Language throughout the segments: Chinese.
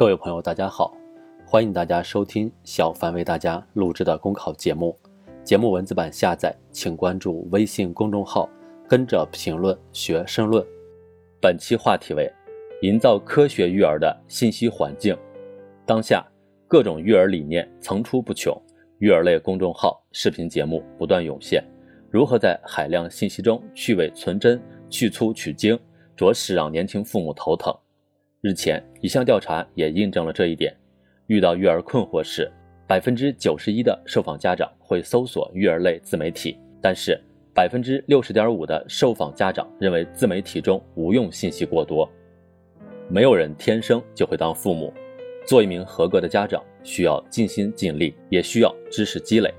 各位朋友，大家好，欢迎大家收听小凡为大家录制的公考节目。节目文字版下载，请关注微信公众号，跟着评论学申论。本期话题为：营造科学育儿的信息环境。当下各种育儿理念层出不穷，育儿类公众号、视频节目不断涌现。如何在海量信息中去伪存真、去粗取精，着实让年轻父母头疼。日前，一项调查也印证了这一点。遇到育儿困惑时，百分之九十一的受访家长会搜索育儿类自媒体，但是百分之六十点五的受访家长认为自媒体中无用信息过多。没有人天生就会当父母，做一名合格的家长需要尽心尽力，也需要知识积累。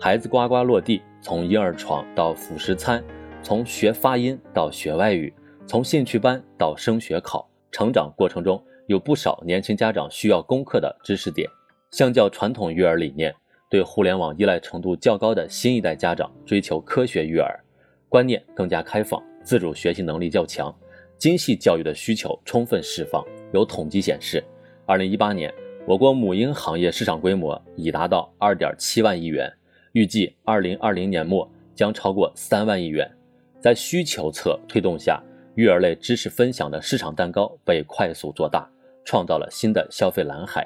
孩子呱呱落地，从婴儿床到辅食餐，从学发音到学外语，从兴趣班到升学考。成长过程中有不少年轻家长需要攻克的知识点。相较传统育儿理念，对互联网依赖程度较高的新一代家长追求科学育儿，观念更加开放，自主学习能力较强，精细教育的需求充分释放。有统计显示，二零一八年我国母婴行业市场规模已达到二点七万亿元，预计二零二零年末将超过三万亿元。在需求侧推动下。育儿类知识分享的市场蛋糕被快速做大，创造了新的消费蓝海。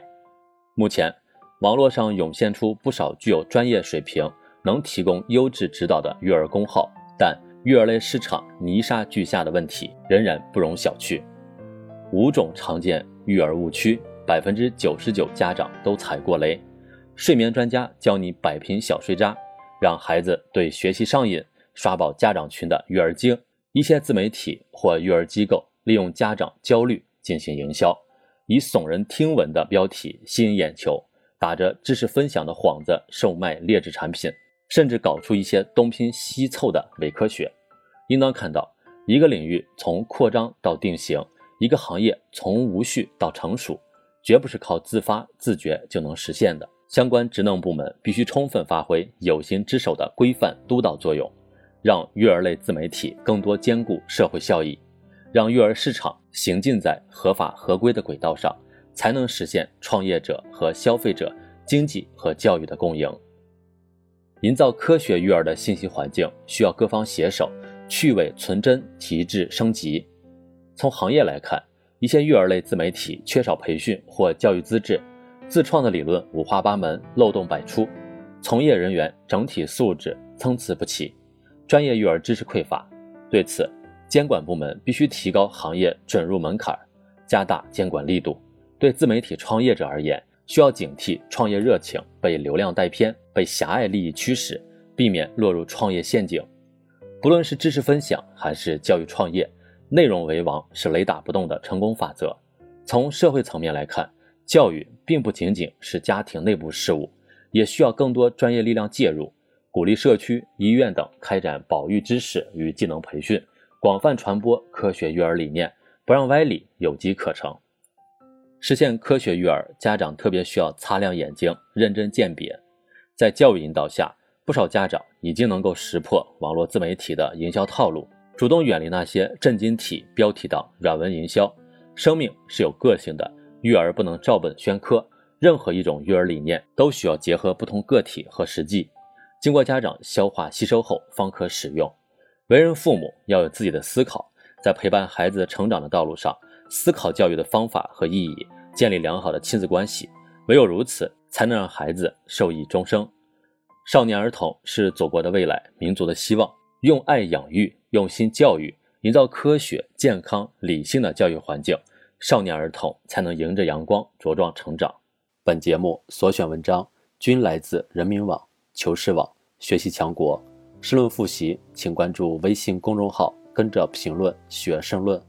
目前，网络上涌现出不少具有专业水平、能提供优质指导的育儿公号，但育儿类市场泥沙俱下的问题仍然不容小觑。五种常见育儿误区，百分之九十九家长都踩过雷。睡眠专家教你摆平小睡渣，让孩子对学习上瘾，刷爆家长群的育儿经。一些自媒体或育儿机构利用家长焦虑进行营销，以耸人听闻的标题吸引眼球，打着知识分享的幌子售卖劣质产品，甚至搞出一些东拼西凑的伪科学。应当看到，一个领域从扩张到定型，一个行业从无序到成熟，绝不是靠自发自觉就能实现的。相关职能部门必须充分发挥有形之手的规范督导作用。让育儿类自媒体更多兼顾社会效益，让育儿市场行进在合法合规的轨道上，才能实现创业者和消费者经济和教育的共赢。营造科学育儿的信息环境，需要各方携手，去伪存真，提质升级。从行业来看，一些育儿类自媒体缺少培训或教育资质，自创的理论五花八门，漏洞百出，从业人员整体素质参差不齐。专业育儿知识匮乏，对此，监管部门必须提高行业准入门槛，加大监管力度。对自媒体创业者而言，需要警惕创业热情被流量带偏、被狭隘利益驱使，避免落入创业陷阱。不论是知识分享还是教育创业，内容为王是雷打不动的成功法则。从社会层面来看，教育并不仅仅是家庭内部事务，也需要更多专业力量介入。鼓励社区、医院等开展保育知识与技能培训，广泛传播科学育儿理念，不让歪理有机可乘。实现科学育儿，家长特别需要擦亮眼睛，认真鉴别。在教育引导下，不少家长已经能够识破网络自媒体的营销套路，主动远离那些震惊体、标题党、软文营销。生命是有个性的，育儿不能照本宣科。任何一种育儿理念都需要结合不同个体和实际。经过家长消化吸收后方可使用。为人父母要有自己的思考，在陪伴孩子成长的道路上，思考教育的方法和意义，建立良好的亲子关系。唯有如此，才能让孩子受益终生。少年儿童是祖国的未来，民族的希望。用爱养育，用心教育，营造科学、健康、理性的教育环境，少年儿童才能迎着阳光茁壮成长。本节目所选文章均来自人民网。求是网学习强国，申论复习，请关注微信公众号，跟着评论学申论。